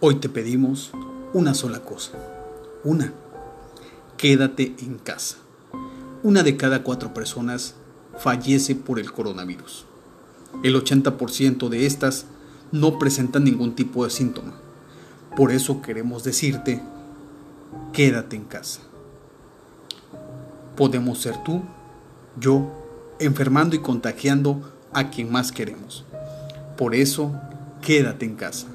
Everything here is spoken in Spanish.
Hoy te pedimos una sola cosa. Una, quédate en casa. Una de cada cuatro personas fallece por el coronavirus. El 80% de estas no presentan ningún tipo de síntoma. Por eso queremos decirte, quédate en casa. Podemos ser tú, yo, enfermando y contagiando a quien más queremos. Por eso, quédate en casa.